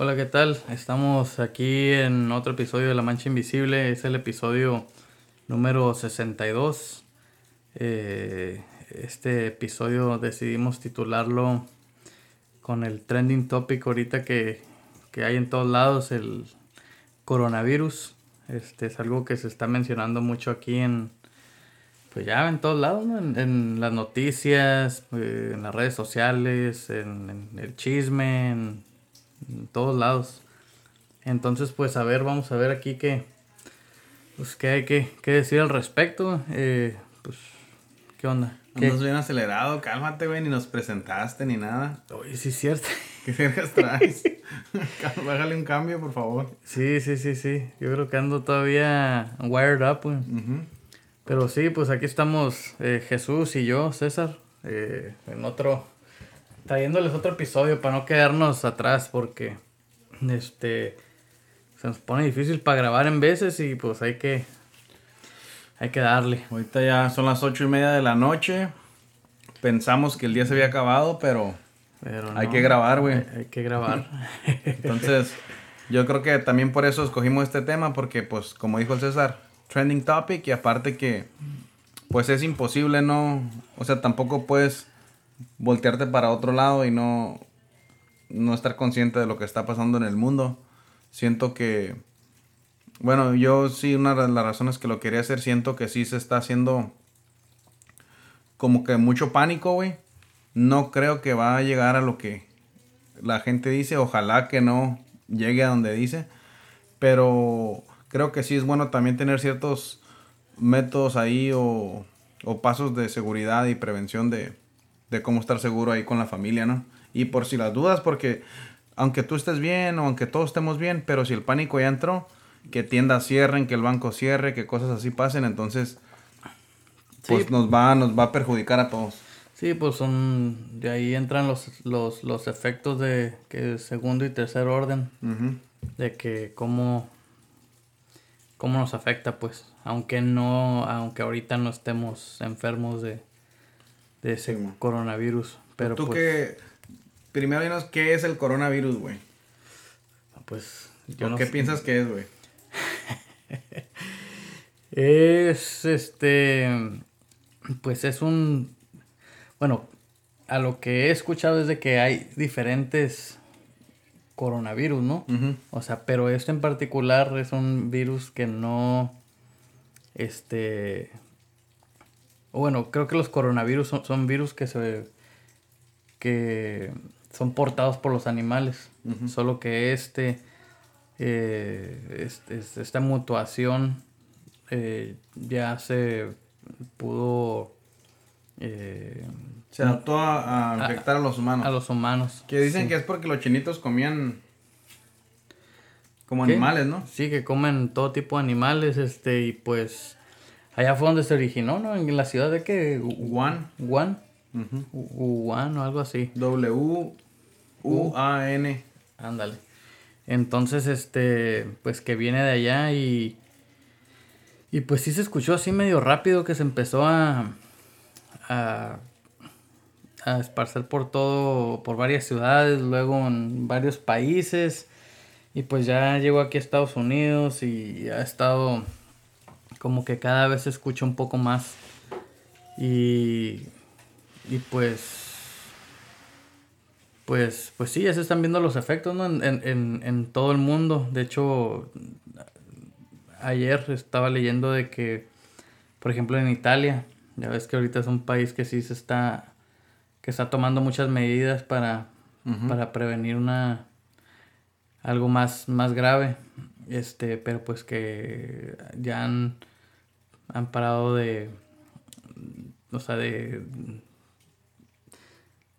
Hola, ¿qué tal? Estamos aquí en otro episodio de La Mancha Invisible. Es el episodio número 62. Eh, este episodio decidimos titularlo con el trending topic ahorita que, que hay en todos lados, el coronavirus. Este es algo que se está mencionando mucho aquí en, pues ya en todos lados, ¿no? en, las noticias, eh, en las redes sociales, en, en el chisme, en, en, todos lados. Entonces, pues a ver, vamos a ver aquí qué, pues, qué hay que, qué decir al respecto. Eh, pues, ¿qué onda? ¿Qué? Andas bien acelerado, cálmate, güey, ni nos presentaste ni nada. Oye, sí es cierto. ¿Qué vergas traes? Bájale un cambio, por favor. Sí, sí, sí, sí. Yo creo que ando todavía wired up, güey. Uh -huh. Pero sí, pues aquí estamos eh, Jesús y yo, César, eh, en otro, trayéndoles otro episodio para no quedarnos atrás porque este se nos pone difícil para grabar en veces y pues hay que hay que darle. Ahorita ya son las ocho y media de la noche. Pensamos que el día se había acabado, pero, pero hay que grabar, güey. Hay, hay, que grabar. Entonces, yo creo que también por eso escogimos este tema, porque pues como dijo el César, trending topic y aparte que pues es imposible no, o sea, tampoco puedes voltearte para otro lado y no no estar consciente de lo que está pasando en el mundo. Siento que bueno, yo sí una de las razones que lo quería hacer siento que sí se está haciendo como que mucho pánico, güey. No creo que va a llegar a lo que la gente dice, ojalá que no llegue a donde dice, pero creo que sí es bueno también tener ciertos métodos ahí o, pasos de seguridad y prevención de, de, cómo estar seguro ahí con la familia, ¿no? Y por si las dudas, porque aunque tú estés bien o aunque todos estemos bien, pero si el pánico ya entró, que tiendas cierren, que el banco cierre, que cosas así pasen, entonces pues sí. nos va nos va a perjudicar a todos. Sí, pues son de ahí entran los los, los efectos de que segundo y tercer orden Uh -huh. de que cómo cómo nos afecta, pues, aunque no, aunque ahorita no estemos enfermos de, de ese sí, coronavirus. Pero tú pues, que, primero dinos qué es el coronavirus, güey. Pues, yo no ¿Qué sé. piensas que es, güey? es, este, pues es un, bueno, a lo que he escuchado es de que hay diferentes coronavirus, ¿no? Uh -huh. O sea, pero este en particular es un virus que no, este, bueno, creo que los coronavirus son, son virus que se, que son portados por los animales, uh -huh. solo que este, eh, este esta mutuación eh, ya se pudo eh, se adaptó a, a infectar a, a, los humanos. A los humanos. Que dicen sí. que es porque los chinitos comían como ¿Qué? animales, ¿no? Sí, que comen todo tipo de animales, este, y pues allá fue donde se originó, ¿no? En la ciudad de que Wuhan. Wuhan. Uh -huh. Wuhan o algo así. W U A N. Ándale. Entonces, este, pues que viene de allá y y pues sí se escuchó así medio rápido que se empezó a a, a esparcer por todo, por varias ciudades, luego en varios países. Y pues ya llegó aquí a Estados Unidos y ha estado como que cada vez se escucha un poco más. Y, y pues pues, pues sí, ya se están viendo los efectos ¿no? en, en, en, todo el mundo. De hecho, ayer estaba leyendo de que, por ejemplo, en Italia, ya ves que ahorita es un país que sí se está, que está tomando muchas medidas para, uh -huh. para prevenir una, algo más, más grave. Este, pero pues que ya han, han parado de, o sea, de,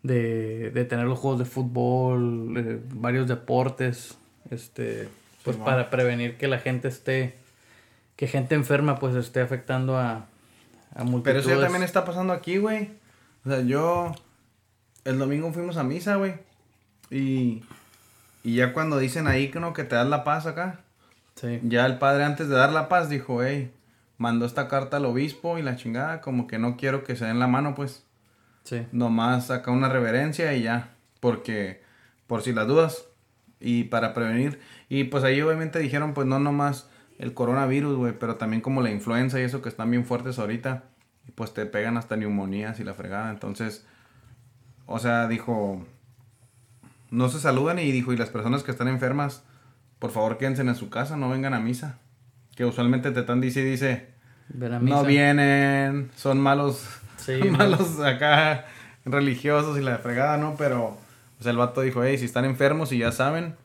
de, de tener los juegos de fútbol, eh, varios deportes, este, pues sí, para prevenir que la gente esté, que gente enferma pues esté afectando a, a multitudes. Pero eso ya también está pasando aquí, güey. O sea, yo, el domingo fuimos a misa, güey, y, y ya cuando dicen ahí que no, que te das la paz acá, sí. ya el padre antes de dar la paz dijo, hey, mandó esta carta al obispo y la chingada, como que no quiero que se den la mano, pues. Sí. Nomás saca una reverencia y ya. Porque, por si las dudas, Y para prevenir. Y pues ahí obviamente dijeron, pues no nomás el coronavirus, güey, pero también como la influenza y eso que están bien fuertes ahorita. Pues te pegan hasta neumonías y la fregada. Entonces, o sea, dijo, no se saludan y dijo, y las personas que están enfermas, por favor quédense en su casa, no vengan a misa. Que usualmente te están dice, dice, no vienen, son malos, malos acá religiosos y la fregada, ¿no? Pero, pues el vato dijo, hey, si están enfermos y ya saben,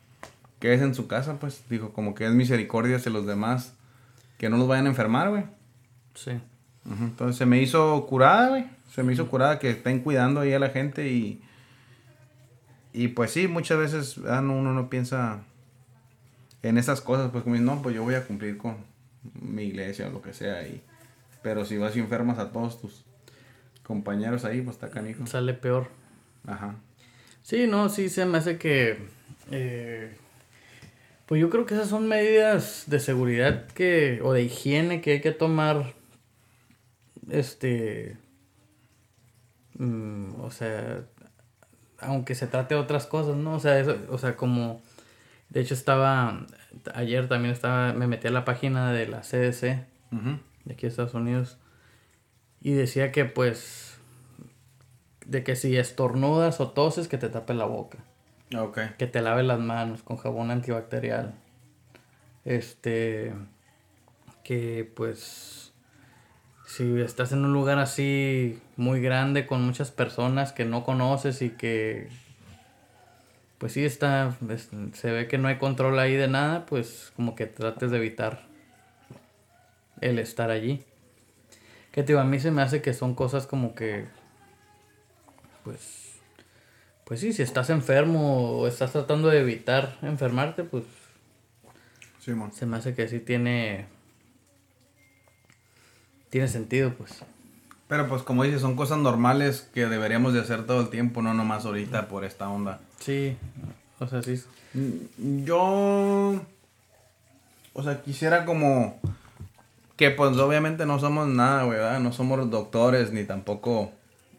quédense en su casa, pues, dijo, como que es misericordia hacia los demás, que no los vayan a enfermar, güey. Sí. Entonces se me hizo curada, güey. Se me hizo curada que estén cuidando ahí a la gente y... Y pues sí, muchas veces ah, uno no piensa en esas cosas, pues como no, pues yo voy a cumplir con mi iglesia o lo que sea. Y, pero si vas y enfermas a todos tus compañeros ahí, pues está canijo. Sale peor. Ajá. Sí, no, sí se me hace que... Eh, pues yo creo que esas son medidas de seguridad que o de higiene que hay que tomar este mm, o sea aunque se trate de otras cosas no o sea eso, o sea como de hecho, estaba, ayer también estaba, me metí a la página de la CDC, de aquí de Estados Unidos, y decía que pues, de que si estornudas o toses, que te tape la boca. Okay. Que te lave las manos con jabón antibacterial. Este, que pues, si estás en un lugar así muy grande con muchas personas que no conoces y que pues sí está, se ve que no hay control ahí de nada, pues como que trates de evitar el estar allí. Que te a mí se me hace que son cosas como que, pues, pues sí, si estás enfermo o estás tratando de evitar enfermarte, pues, se me hace que sí tiene, tiene sentido, pues. Pero pues como dices, son cosas normales que deberíamos de hacer todo el tiempo, no nomás ahorita por esta onda. Sí, o sea, sí. Mm, yo, o sea, quisiera como que pues obviamente no somos nada, ¿verdad? No somos doctores ni tampoco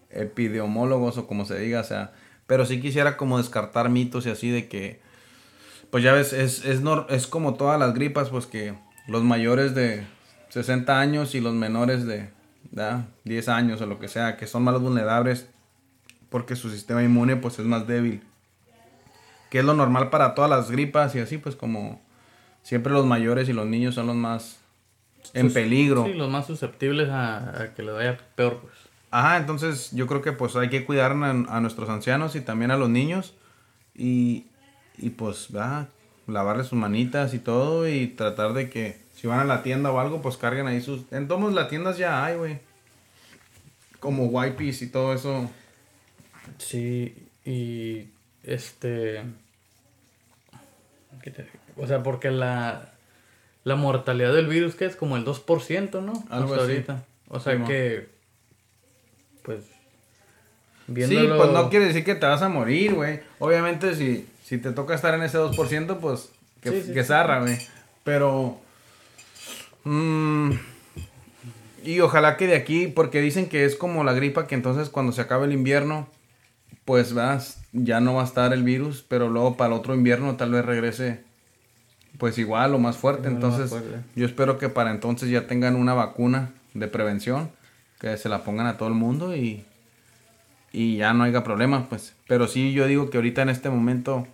epidemiólogos o como se diga, o sea, pero sí quisiera como descartar mitos y así de que, pues ya ves, es, es, es como todas las gripas, pues que los mayores de 60 años y los menores de 10 años o lo que sea, que son más vulnerables porque su sistema inmune pues es más débil. Que es lo normal para todas las gripas y así, pues como siempre los mayores y los niños son los más en peligro. Sí, los más susceptibles a, que le vaya peor, pues. Ajá, entonces yo creo que pues hay que cuidar a, nuestros ancianos y también a los niños y, y pues, va lavarle sus manitas y todo y tratar de que si van a la tienda o algo, pues carguen ahí sus... En todas las tiendas ya hay, güey. Como wipes y todo eso. Sí, y este... O sea, porque la, la mortalidad del virus que es como el 2%, ¿no? Algo Hasta ahorita. O sea que... Pues... Viéndolo... Sí, pues no quiere decir que te vas a morir, güey. Obviamente si, si te toca estar en ese 2%, pues que, que zarra, güey. Pero Mm, y ojalá que de aquí, porque dicen que es como la gripa, que entonces cuando se acabe el invierno, pues vas, ya no va a estar el virus, pero luego para el otro invierno tal vez regrese pues igual o más fuerte. Entonces yo espero que para entonces ya tengan una vacuna de prevención, que se la pongan a todo el mundo y, y ya no haya problemas, pues. Pero sí, yo digo que ahorita en este momento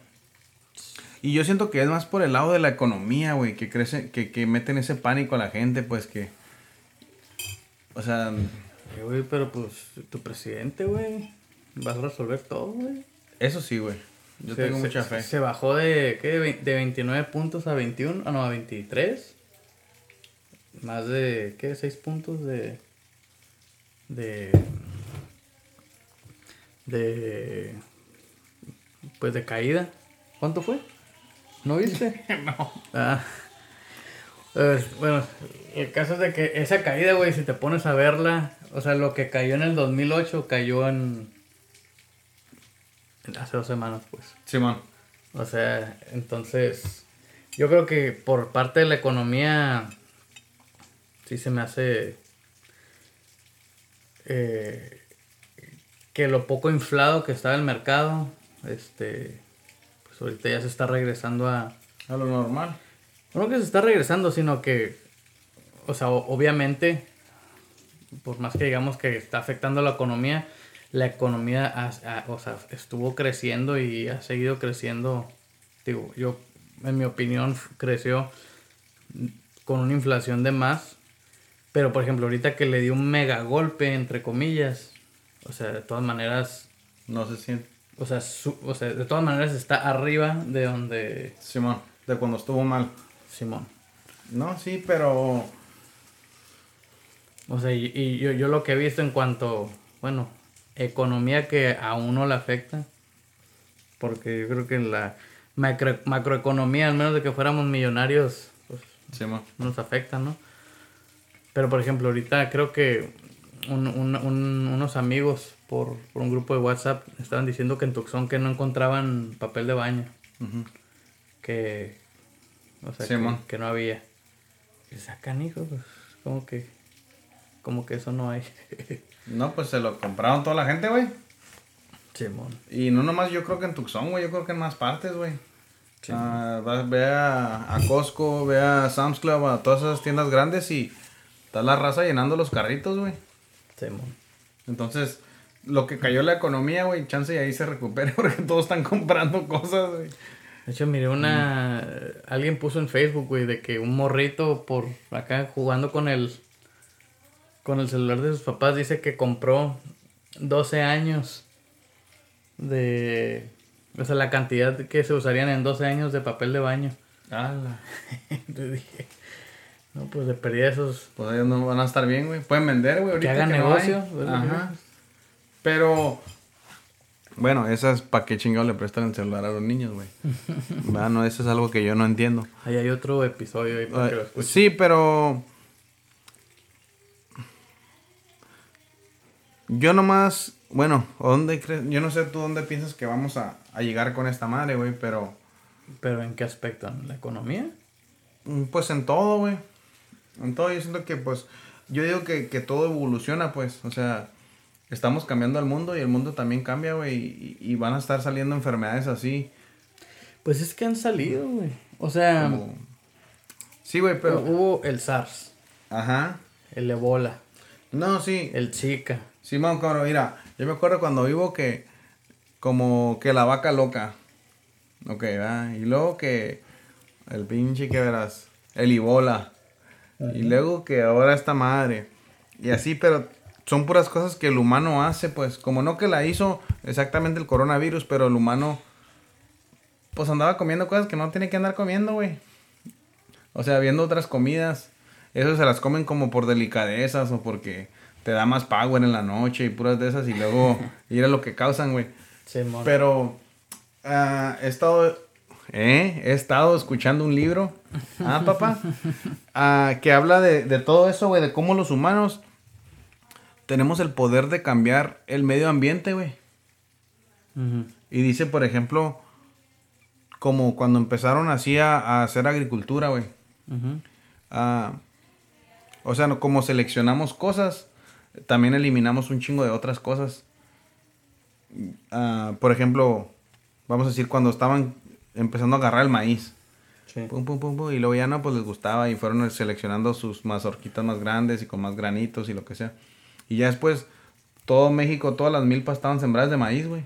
y yo siento que es más por el lado de la economía, güey, que crece, que, que meten ese pánico a la gente, pues que. O sea. Eh, güey, pero pues tu presidente, güey, vas a resolver todo, güey. Eso sí, güey. Yo tengo mucha fe. Se bajó de, ¿qué? De 29 puntos a 21, ah, no, a 23. Más de, ¿qué? 6 puntos de. De. De. Pues de caída. ¿Cuánto fue? ¿No viste? no. Ah. bueno, el caso es de que esa caída, güey, si te pones a verla, o sea, lo que cayó en el 2008 cayó en. Hace dos semanas, pues. Simón. O sea, entonces. Yo creo que por parte de la economía. Sí se me hace. Eh, que lo poco inflado que estaba el mercado. Este ahorita ya se está regresando a... A lo normal. No que se está regresando, sino que, o sea, obviamente, por más que digamos que está afectando la economía, la economía o sea, estuvo creciendo y ha seguido creciendo. Digo, yo, en mi opinión, creció con una inflación de más. Pero, por ejemplo, ahorita que le dio un mega golpe, entre comillas, o sea, de todas maneras... No se siente. O sea, o sea, de todas maneras está arriba de donde... Simón, de cuando estuvo mal. Simón. No, sí, pero... O sea, y, yo, yo, lo que he visto en cuanto, bueno, economía que a uno le afecta, porque yo creo que la macroeconomía, al menos de que fuéramos millonarios, pues nos afecta, ¿no? Pero, por ejemplo, ahorita creo que unos amigos por, un grupo de WhatsApp estaban diciendo que en Tucson que no encontraban papel de baño. Que, o sea, que, no había. Y sacan hijos, pues, como que, como que eso no hay. no, pues se lo compraron toda la gente, güey. Simón. Y no nomás yo creo que en Tucson, güey, yo creo que en más partes, güey. Ah, ve a, a, Costco, ve a Sam's Club, a todas esas tiendas grandes y está la raza llenando los carritos, güey. Simón. Entonces, lo que cayó la economía, güey, chance y ahí se recupere porque todos están comprando cosas, güey. De hecho, miré una. Alguien puso en Facebook, güey, de que un morrito por acá jugando con el. Con el celular de sus papás dice que compró 12 años de. O sea, la cantidad que se usarían en 12 años de papel de baño. Ah, Entonces dije. No, pues de pérdida esos. Pues ellos no van a estar bien, güey. Pueden vender, güey. Que hagan negocio. Ajá. Pero bueno, esas para qué chingado le prestan el celular a los niños, güey. no, eso es algo que yo no entiendo. Ahí hay otro episodio ahí para que lo escuchen. Sí, pero. Yo nomás. Bueno, ¿dónde crees? Yo no sé tú dónde piensas que vamos a, llegar con esta madre, güey, pero. ¿Pero en qué aspecto? ¿En la economía? Mm, pues en todo, güey. En todo, yo siento que, pues. Yo digo que, que todo evoluciona, pues. O sea estamos cambiando al mundo y el mundo también cambia, güey. Y, van a estar saliendo enfermedades así. Pues es que han salido, güey. O sea. Sí, güey, pero. Hubo el SARS. Ajá. El Ebola. No, sí. El Zika. Simón, cabrón, mira. Yo me acuerdo cuando vivo que. Como que la vaca loca. Ok, ¿verdad? Y luego que. El pinche que verás. El Ebola. Y luego que ahora esta madre. Y así, pero son puras cosas que el humano hace, pues, como no que la hizo exactamente el coronavirus, pero el humano, pues andaba comiendo cosas que no tiene que andar comiendo, güey. O sea, viendo otras comidas, eso se las comen como por delicadezas o porque te da más power en la noche y puras de esas y luego ir a lo que causan, güey. pero uh, he estado, eh, he estado escuchando un libro, ah, papá, uh, que habla de, de todo eso, güey, de cómo los humanos tenemos el poder de cambiar el medio ambiente, güey. Y dice, por ejemplo, como cuando empezaron así a, hacer agricultura, güey. Ah, o sea, como seleccionamos cosas, también eliminamos un chingo de otras cosas. Ah, por ejemplo, vamos a decir, cuando estaban empezando a agarrar el maíz. Pum, pum, pum, y luego ya no, pues les gustaba y fueron seleccionando sus mazorquitas más grandes y con más granitos y lo que sea. Y ya después, todo México, todas las milpas estaban sembradas de maíz, güey.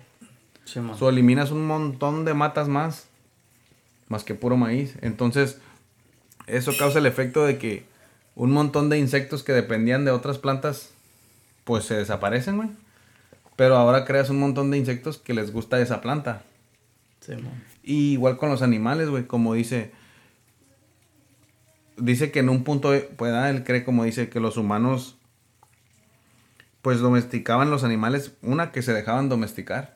Sí, so, eliminas un montón de matas más, más que puro maíz. Entonces, eso causa el efecto de que un montón de insectos que dependían de otras plantas, pues se desaparecen, güey. Pero ahora creas un montón de insectos que les gusta esa planta. Sí, y igual con los animales, güey, como dice. Dice que en un punto, pues, ah, él cree como dice que los humanos pues domesticaban los animales, una que se dejaban domesticar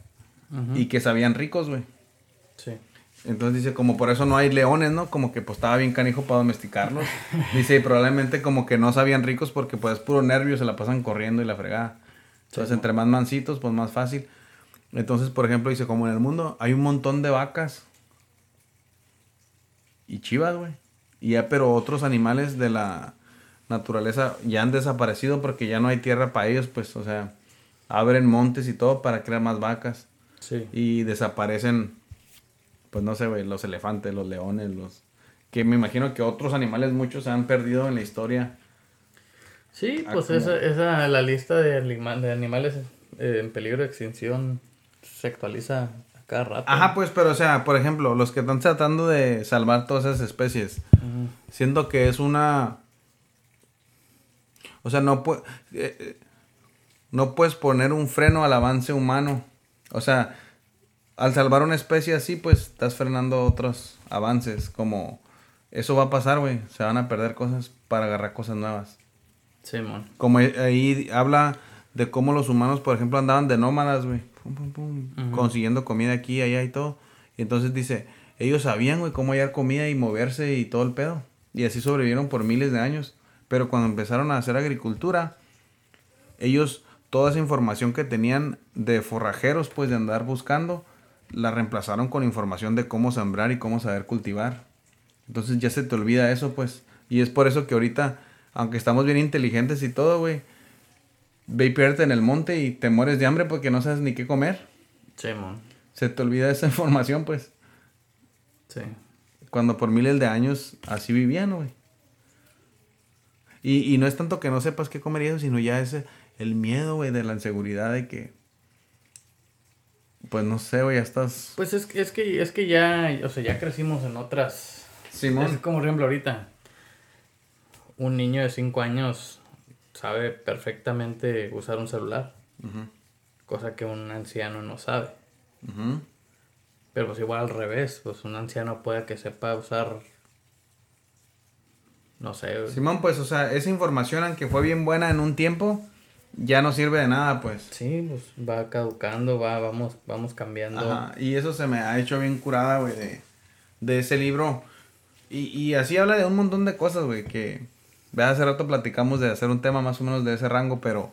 y que sabían ricos, güey. Sí. Entonces dice, como por eso no hay leones, ¿no? Como que pues estaba bien canijo para domesticarlos. dice, y probablemente como que no sabían ricos porque pues puro nervio, se la pasan corriendo y la fregada. Entonces, entre más mansitos, pues más fácil. Entonces, por ejemplo, dice, como en el mundo hay un montón de vacas y chivas, güey. Y ya, pero otros animales de la naturaleza ya han desaparecido porque ya no hay tierra para ellos, pues, o sea, abren montes y todo para crear más vacas. Sí. Y desaparecen pues no sé, güey, los elefantes, los leones, los... Que me imagino que otros animales muchos se han perdido en la historia. Sí, pues esa, esa, la lista de, de animales eh, en peligro de extinción se actualiza a cada rato. Ajá, pues, pero o sea, por ejemplo, los que están tratando de salvar todas esas especies, siento que es una... O sea, no, puede, eh, no puedes poner un freno al avance humano. O sea, al salvar una especie así, pues estás frenando otros avances, como eso va a pasar, güey. Se van a perder cosas para agarrar cosas nuevas. Sí, man. Como ahí habla de cómo los humanos, por ejemplo, andaban de nómadas, güey. Pum, pum, pum, Consiguiendo comida aquí, allá y todo. Y entonces dice, ellos sabían, güey, cómo hallar comida y moverse y todo el pedo. Y así sobrevivieron por miles de años. Pero cuando empezaron a hacer agricultura, ellos, toda esa información que tenían de forrajeros, pues de andar buscando, la reemplazaron con información de cómo sembrar y cómo saber cultivar. Entonces ya se te olvida eso, pues. Y es por eso que ahorita, aunque estamos bien inteligentes y todo, güey, ve y pierde en el monte y te mueres de hambre porque no sabes ni qué comer. Sí, man. Se te olvida esa información, pues. Sí. Cuando por miles de años así vivían, güey. Y, y no es tanto que no sepas qué comer sino ya es el miedo, güey, de la inseguridad de que pues no sé, güey, ya estás. Pues es, es que es que ya, o sea, ya crecimos en otras. Simón. Es como por ejemplo ahorita. Un niño de 5 años sabe perfectamente usar un celular. Cosa que un anciano no sabe. Pero pues igual al revés, pues un anciano puede que sepa usar. No sé. Simón, pues, o sea, esa información, aunque fue bien buena en un tiempo, ya no sirve de nada, pues. Sí, pues va caducando, va, vamos, vamos cambiando. Ajá, y eso se me ha hecho bien curada, güey, de, de ese libro. Y, y así habla de un montón de cosas, güey, que... Ve, hace rato platicamos de hacer un tema más o menos de ese rango, pero...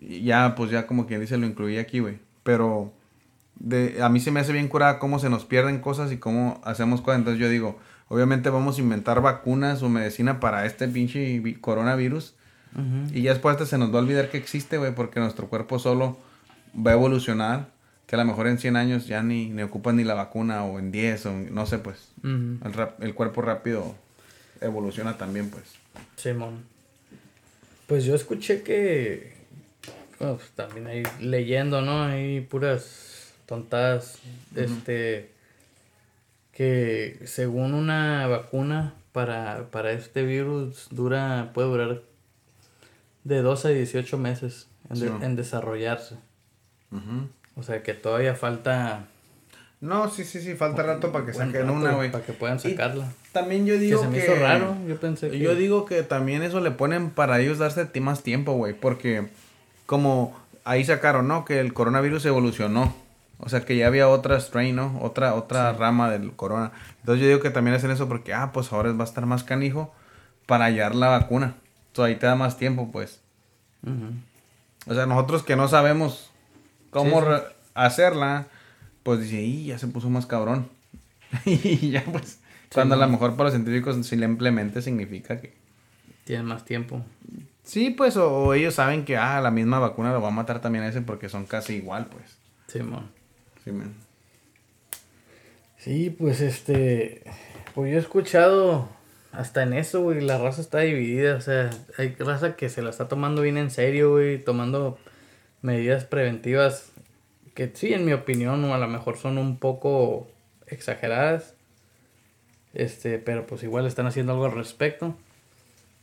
Ya, pues ya como quien dice, lo incluí aquí, güey. Pero... De, a mí se me hace bien curada cómo se nos pierden cosas y cómo hacemos cosas. Entonces yo digo, obviamente vamos a inventar vacunas o medicina para este pinche coronavirus y ya después se nos va a olvidar que existe, güey, porque nuestro cuerpo solo va a evolucionar. Que a lo mejor en 100 años ya ni, ni ocupan ni la vacuna o en 10 o no sé, pues. el, cuerpo rápido evoluciona también, pues. Simón. Pues yo escuché que. Pues, también ahí leyendo, ¿no? Hay puras tontadas. Este. Que según una vacuna para, para este virus dura. puede durar de 12 a 18 meses en, desarrollarse. O sea que todavía falta... No, sí, sí, sí, falta rato para que saquen una, güey. Para que puedan sacarla. también yo digo que... Se me hizo raro, yo pensé que... Yo digo que también eso le ponen para ellos darse más tiempo, güey, porque como ahí sacaron, ¿no? Que el coronavirus evolucionó. O sea, que ya había otra strain, ¿no? Otra, otra rama del corona. Entonces yo digo que también hacen eso porque, ah, pues ahora va a estar más canijo para hallar la vacuna. Entonces ahí te da más tiempo, pues. O sea, nosotros que no sabemos cómo hacerla, pues dice, y ya se puso más cabrón. y ya, pues. cuando a lo mejor para los científicos simplemente significa que. Tienen más tiempo. Sí, pues, o, ellos saben que, ah, la misma vacuna lo va a matar también a ese porque son casi igual, pues. Sí, man. Sí, man. Sí, pues este. Pues yo he escuchado hasta en eso, güey, la raza está dividida. O sea, hay raza que se la está tomando bien en serio, güey, tomando medidas preventivas que sí, en mi opinión, a lo mejor son un poco exageradas. Este, pero pues igual están haciendo algo al respecto.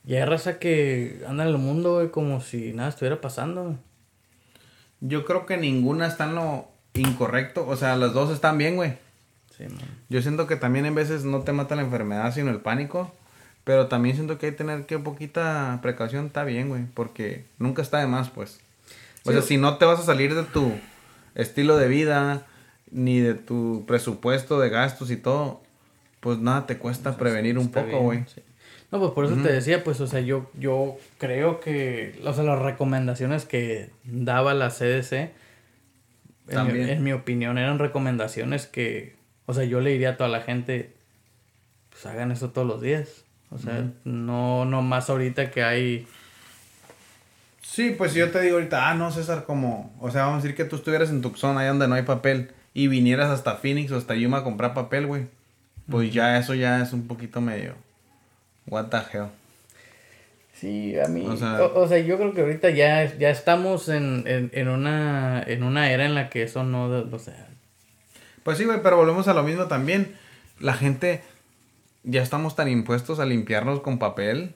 Y hay raza que anda en el mundo, güey, como si nada estuviera pasando. Yo creo que ninguna está en lo incorrecto. O sea, las dos están bien, güey. Sí, man. Yo siento que también en veces no te mata la enfermedad, sino el pánico. Pero también siento que hay que tener que poquita precaución, está bien, güey, porque nunca está de más, pues. O sea, si no te vas a salir de tu estilo de vida, ni de tu presupuesto de gastos y todo, pues nada te cuesta prevenir un poco, güey. No, pues por eso te decía, pues, o sea, yo, yo creo que, o sea, las recomendaciones que daba la CDC, en mi, en mi opinión, eran recomendaciones que, o sea, yo le diría a toda la gente, pues hagan eso todos los días. O sea, no, no más ahorita que hay... Sí, pues yo te digo ahorita, ah, no, César, como, o sea, vamos a decir que tú estuvieras en Tucson, ahí donde no hay papel, y vinieras hasta Phoenix o hasta Yuma a comprar papel, güey, pues ya eso ya es un poquito medio. What the hell. Sí, a mí. O sea, yo creo que ahorita ya, ya estamos en, una, en una era en la que eso no. O sea. Pues sí, güey, pero volvemos a lo mismo también. La gente. Ya estamos tan impuestos a limpiarnos con papel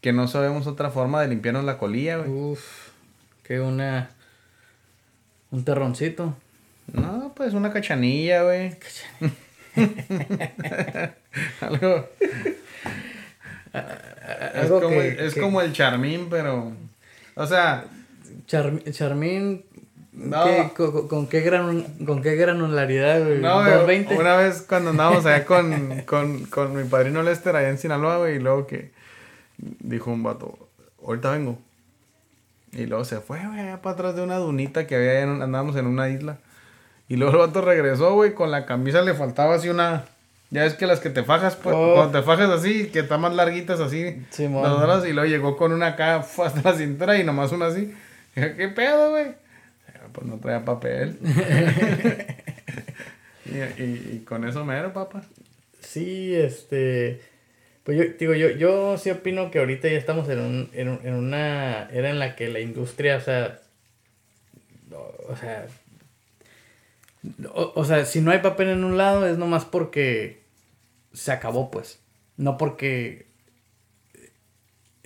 que no sabemos otra forma de limpiarnos la colilla, güey. Uf, que una. Un terroncito. No, pues una cachanilla, güey. Algo. es, como, es como, el charmín, pero. O sea. charmín. No. con, qué gran, ¿Con qué granularidad, güey? No, una vez cuando andábamos allá con, con, con mi padrino Lester allá en Sinaloa, güey, y luego que dijo un vato, ahorita vengo. Y luego se fue, güey, para atrás de una dunita que había, andábamos en una isla. Y luego el vato regresó, güey, con la camisa le faltaba así una... Ya es que las que te fajas, pues, oh. cuando te fajas así, que están más larguitas así, sí, y luego llegó con una acá hasta la cintura y nomás una así. ¿Qué pedo, güey? Pues no traía papel. y, y, con eso mero, papá. Sí, este... Pues yo digo, yo, yo sí opino que ahorita ya estamos en, un, en, en una era en la que la industria, o sea, o, sea, o, sea, si no hay papel en un lado es nomás porque se acabó, pues. No porque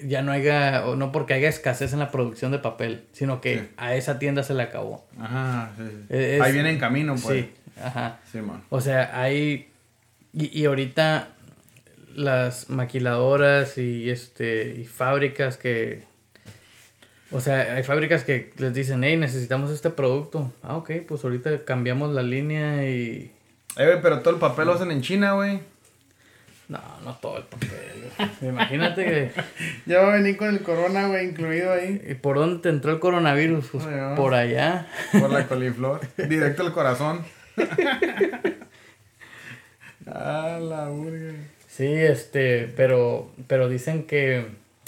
ya no haya, o no porque haya escasez en la producción de papel, sino que a esa tienda se le acabó. Ajá, sí. Ahí viene en camino, pues. Sí, ajá. Sí, man. O sea, hay, y, y ahorita las maquiladoras y este y fábricas que o sea, hay fábricas que les dicen, hey, necesitamos este producto. Ah, ok, pues ahorita cambiamos la línea y... Eh, pero todo el papel lo hacen en China, güey. No, no todo el papel. Imagínate que... ya va a venir con el corona, güey, incluido ahí. ¿Y por dónde te entró el coronavirus? Pues por allá. Por la coliflor. Directo al corazón. ah, la burger. Sí, este, pero, pero dicen que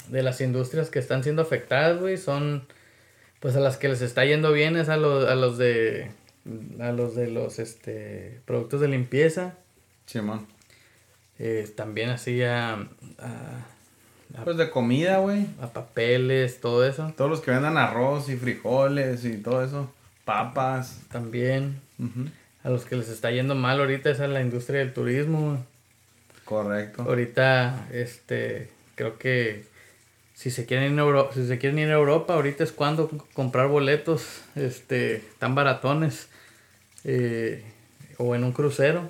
de las industrias que están siendo afectadas, güey, son, pues a las que les está yendo bien es a, los, a los de, a los de los, este, productos de limpieza. Sí, eh, también así a, Pues de comida, güey. A papeles, todo eso. Todos los que vendan arroz y frijoles y todo eso. Papas. También. A los que les está yendo mal ahorita es a la industria del turismo. Correcto. Ahorita, este, creo que si se quieren ir a Europa, si se quieren ir a Europa, ahorita es cuando comprar boletos, este, tan baratones, eh, o en un crucero.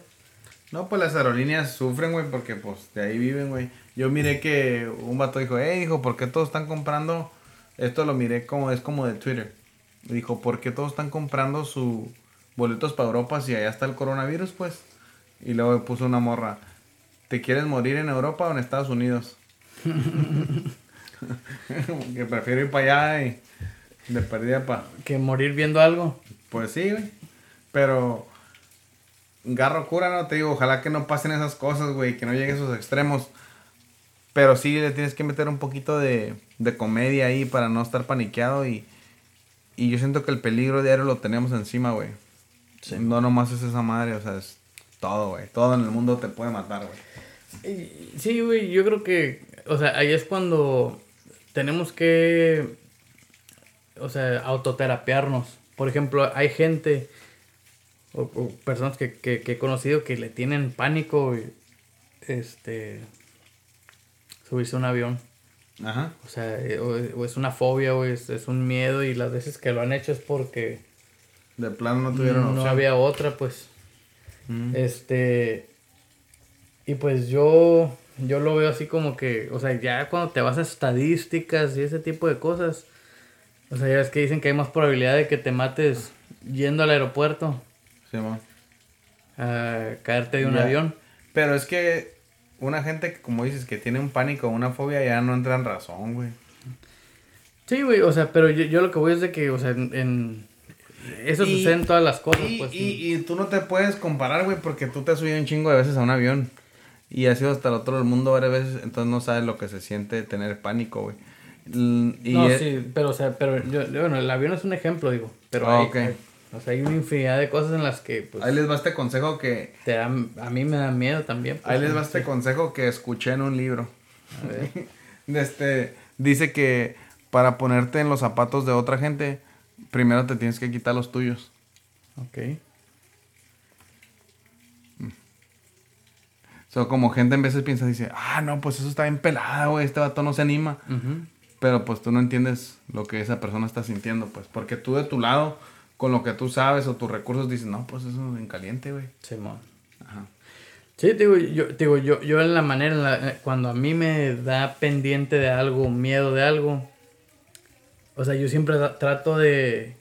No, pues las aerolíneas sufren, güey, porque pues de ahí viven, güey. Yo miré que un vato dijo, hey, hijo, ¿por qué todos están comprando? Esto lo miré como, es como de Twitter. Dijo, ¿por qué todos están comprando sus boletos para Europa si allá está el coronavirus, pues? Y luego puso una morra. ¿Te quieres morir en Europa o en Estados Unidos? que prefiero ir para allá y de perdida para... Que morir viendo algo. Pues sí, güey. Pero... Garro cura, no te digo, ojalá que no pasen esas cosas, güey, que no lleguen esos extremos. Pero sí le tienes que meter un poquito de, de comedia ahí para no estar paniqueado y... Y yo siento que el peligro diario lo tenemos encima, güey. No nomás es esa madre, o sea, es todo, güey. Todo en el mundo te puede matar, güey. Sí, güey, yo creo que, o sea, ahí es cuando tenemos que, o sea, autoterapiarnos. Por ejemplo, hay gente o, personas que, que, he conocido que le tienen pánico, este, subirse a un avión. Ajá. O sea, eh, o, es una fobia, o es, es, un miedo y las veces que lo han hecho es porque... De plano no tuvieron No había otra, pues. Mm. Este... Y pues yo, yo lo veo así como que, o sea, ya cuando te vas a estadísticas y ese tipo de cosas, o sea, ya es que dicen que hay más probabilidad de que te mates yendo al aeropuerto. Sí. A caerte de un avión. Pero es que una gente que, como dices, que tiene un pánico o una fobia, ya no entra en razón, güey. Sí, güey, o sea, pero yo, lo que voy es de que, o sea, en... eso sucede en todas las cosas, y, pues. Y, y, tú no te puedes comparar, güey, porque tú te has subido un chingo de veces a un avión. Y ha sido hasta el otro del mundo varias veces, entonces no sabes lo que se siente tener pánico, güey. Y no, sí, pero, o sea, pero yo, bueno, el avión es un ejemplo, digo. Pero ah, ok. O sea, hay una infinidad de cosas en las que, pues, Ahí les va este consejo que... te da- a mí me da miedo también. pues, Ahí les va sí. este consejo que escuché en un libro. A ver. Este, dice que para ponerte en los zapatos de otra gente, primero te tienes que quitar los tuyos. Ok. O sea, como gente en veces piensa, dice, ah, no, pues eso está bien pelada, güey, este vato no se anima. Pero pues tú no entiendes lo que esa persona está sintiendo, pues. Porque tú de tu lado, con lo que tú sabes o tus recursos, dices, no, pues eso es en caliente, güey. Simón. Ajá. Sí, digo, yo, digo, yo, yo en la manera, en la- eh, cuando a mí me da pendiente de algo, miedo de algo, o sea, yo siempre trato de,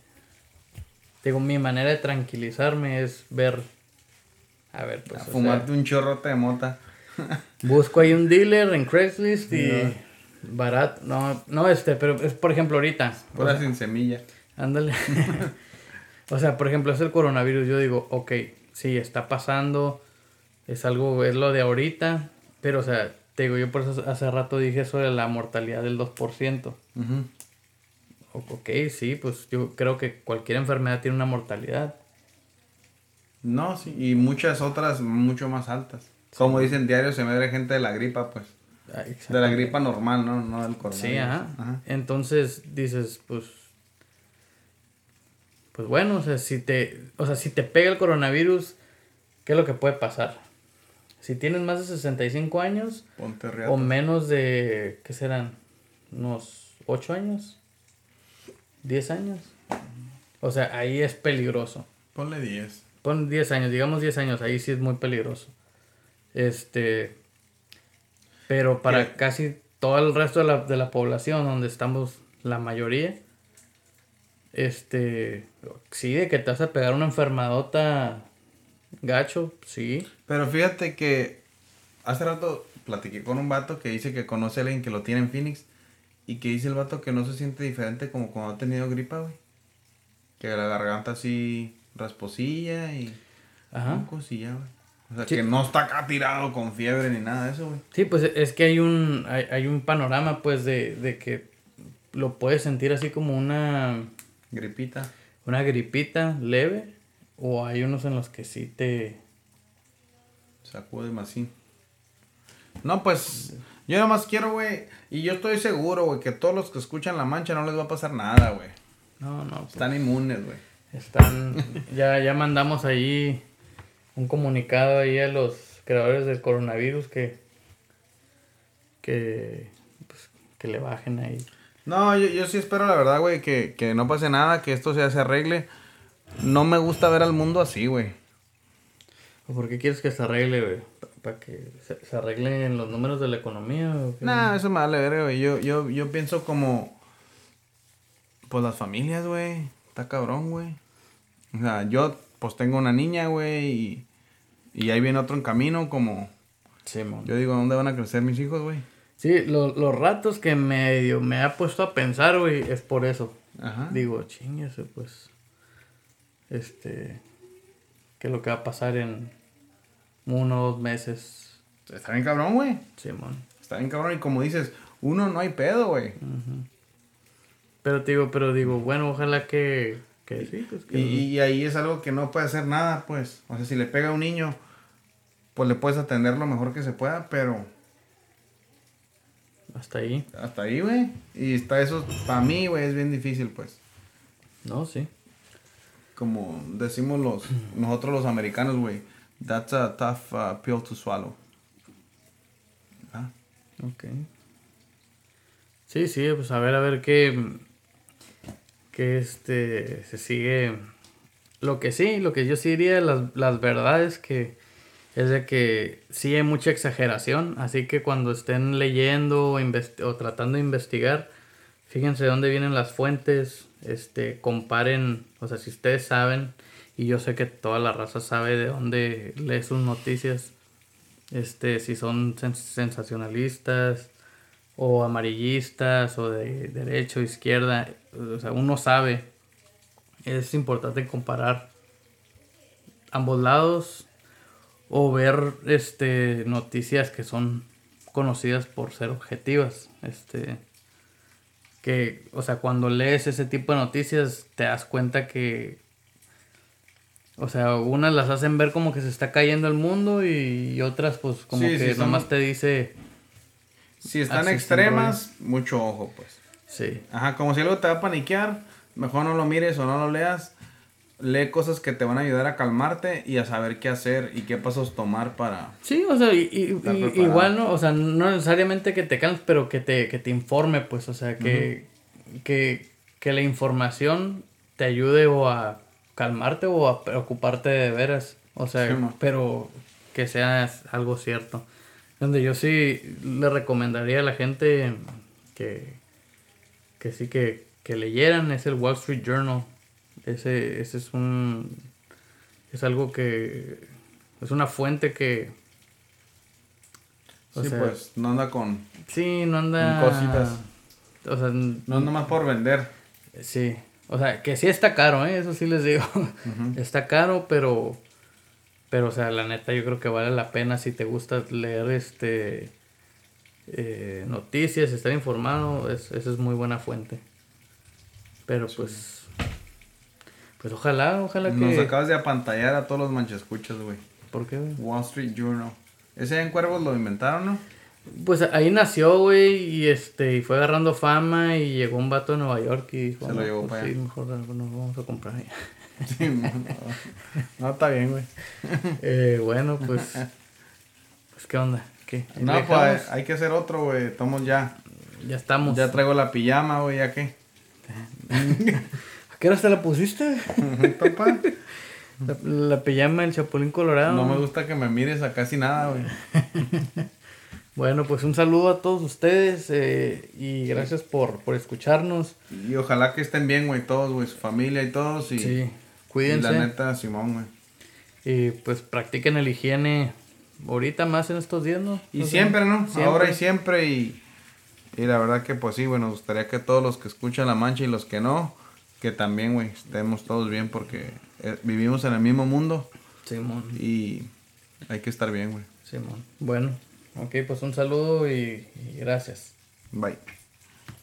digo, mi manera de tranquilizarme es ver, a ver, pues, A o sea, fumarte un chorrote de mota. busco ahí un dealer en Craigslist y Ya. barato, no, no, este, pero es por ejemplo ahorita, o Pura sea, sin semilla. Ándale. o sea, por ejemplo, es el coronavirus. Yo digo, ok, sí, está pasando. Es algo, es lo de ahorita. Pero, o sea, te digo, yo por eso hace rato dije eso de la mortalidad del 2%. Ujú. O- Ok, sí, pues yo creo que cualquier enfermedad tiene una mortalidad. No, sí, y muchas otras mucho más altas. Como dicen diario, se muere gente de la gripa, pues. Ah, De la gripa normal, ¿no? No del coronavirus. Sí, ajá. Ajá. Entonces dices, pues. Pues bueno, o sea, si te. O sea, si te pega el coronavirus, ¿qué es lo que puede pasar? Si tienes más de 65 años Ponte o menos de. ¿Qué serán? ¿Unos 8 años? ¿10 años? O sea, ahí es peligroso. Ponle 10. Pon 10 años, digamos 10 años, ahí sí es muy peligroso. Este. Pero para ¿Qué? casi todo el resto de la, de la población, donde estamos la mayoría, este. Sí, de que te vas a pegar una enfermadota gacho, sí. Pero fíjate que hace rato platiqué con un vato que dice que conoce a alguien que lo tiene en Phoenix y que dice el vato que no se siente diferente como cuando ha tenido gripa, güey. Que la garganta así rasposilla y Ajá. un cosilla, güey. O sea, Sí. que no está acá tirado con fiebre ni nada de eso, güey. Sí, pues es que hay un, hay, hay un panorama, pues, de, de que lo puedes sentir así como una. Gripita. Una gripita leve o hay unos en los que sí te Sacude más así. No, pues yo nada más quiero, güey. Y yo estoy seguro, güey, que todos los que escuchan La Mancha no les va a pasar nada, güey. no no pues, Están inmunes, güey. están ya ya mandamos ahí un comunicado ahí a los creadores del coronavirus que que pues, que le bajen ahí No, yo, yo sí espero, la verdad, güey, que, que no pase nada, que esto ya se arregle. No me gusta ver al mundo así, güey. ¿O por qué quieres que se arregle güey? para que se, se arreglen los números de la economía o qué? Nah, eso me vale ver, güey. Yo, yo, yo pienso como... Pues las familias, güey. Está cabrón, güey. O sea, yo pues tengo una niña, güey, y, y ahí viene otro en camino, como... Sí, mon. Yo digo, ¿dónde van a crecer mis hijos, güey? Sí, lo- los ratos que medio me ha puesto a pensar, güey, es por eso. Ajá. Digo, chingese, pues. Este. ¿Qué es lo que va a pasar en uno o dos meses? Está bien cabrón, güey. Simón. Está bien cabrón. Y como dices, uno no hay pedo, güey. Pero te digo, pero digo, bueno, ojalá que. Que sí, pues que. Y, y ahí es algo que no puede hacer nada, pues. O sea, si le pega a un niño, pues le puedes atender lo mejor que se pueda, pero Hasta ahí. hasta ahí, güey. Y está eso, para mí, güey, es bien difícil, pues. No, sí. Como decimos los, nosotros los americanos, güey. That's a tough uh, pill to swallow. Ah, Ok. Sí, sí, pues a ver, a ver qué. Que este. Se sigue. Lo que sí, lo que yo sí diría, las, las verdades que. Es de que sí hay mucha exageración. Así que cuando estén leyendo o, o tratando de investigar, fíjense de dónde vienen las fuentes. Este, comparen. O sea, si ustedes saben. Y yo sé que toda la raza sabe de dónde lee sus noticias este, si son sens- sensacionalistas o amarillistas o de derecha o izquierda, o sea, uno sabe. Es importante comparar ambos lados o ver este noticias que son conocidas por ser objetivas, este que, o sea, cuando lees ese tipo de noticias te das cuenta que O sea, unas las hacen ver como que se está cayendo el mundo y, otras pues como que nomás te dice... Si están extremas, mucho ojo pues. Sí. Ajá, como si algo te va a paniquear, mejor no lo mires o no lo leas. Lee cosas que te van a ayudar a calmarte y a saber qué hacer y qué pasos tomar para... Sí, o sea, igual, ¿no? O sea, no necesariamente que te calmes, pero que te, que te informe, pues, o sea, que, que, que la información te ayude o a calmarte o a preocuparte de veras. O sea, pero que sea algo cierto. Donde yo sí le recomendaría a la gente que, que sí que, que leyeran es el Wall Street Journal. Ese, ese es un... Es algo que... Es una fuente que... sí, pues no anda con... Sí, no anda... Con cositas. O sea, no anda más por vender. Sí. O sea, que sí está caro, ¿eh? eso sí les digo. está caro, pero. Pero, o sea, la neta, yo creo que vale la pena si te gusta leer este. Eh, noticias, estar informado, es, esa es muy buena fuente. Pero pues. Pues ojalá, ojalá que. Nos acabas de apantallar a todos los manchescuchas, güey. ¿Por qué, Wall Street Journal. Ese en Cuervos lo inventaron, ¿no? Pues ahí nació, güey, y este, y fue agarrando fama y llegó un vato de Nueva York y dijo, Se lo llevó pues para sí, mejor nos vamos a comprar ahí. Sí, no, está bien, güey. Eh, bueno, pues, pues, ¿qué onda? ¿Qué? No, pues hay que hacer otro, güey, estamos ya. Ya estamos. Ya traigo la pijama, güey, ¿ya qué? ¿A qué hora te la pusiste? Papá. La, la pijama del Chapulín Colorado. No me gusta que me mires a casi nada, güey. Bueno, pues un saludo a todos ustedes eh, y gracias por, por escucharnos. Y ojalá que estén bien, güey, todos, güey, su familia y todos. Y, sí, cuídense. Y la neta, Simón, güey. Y pues practiquen el higiene ahorita más en estos días, ¿no? Y siempre, ¿no? Ahora y siempre y, y la verdad que pues sí, güey, nos gustaría que todos los que escuchan La Mancha y los que no, que también, güey, estemos todos bien porque eh, vivimos en el mismo mundo. Simón. Y hay que estar bien, güey. Simón. Bueno. Ok, pues un saludo y, y gracias. Bye.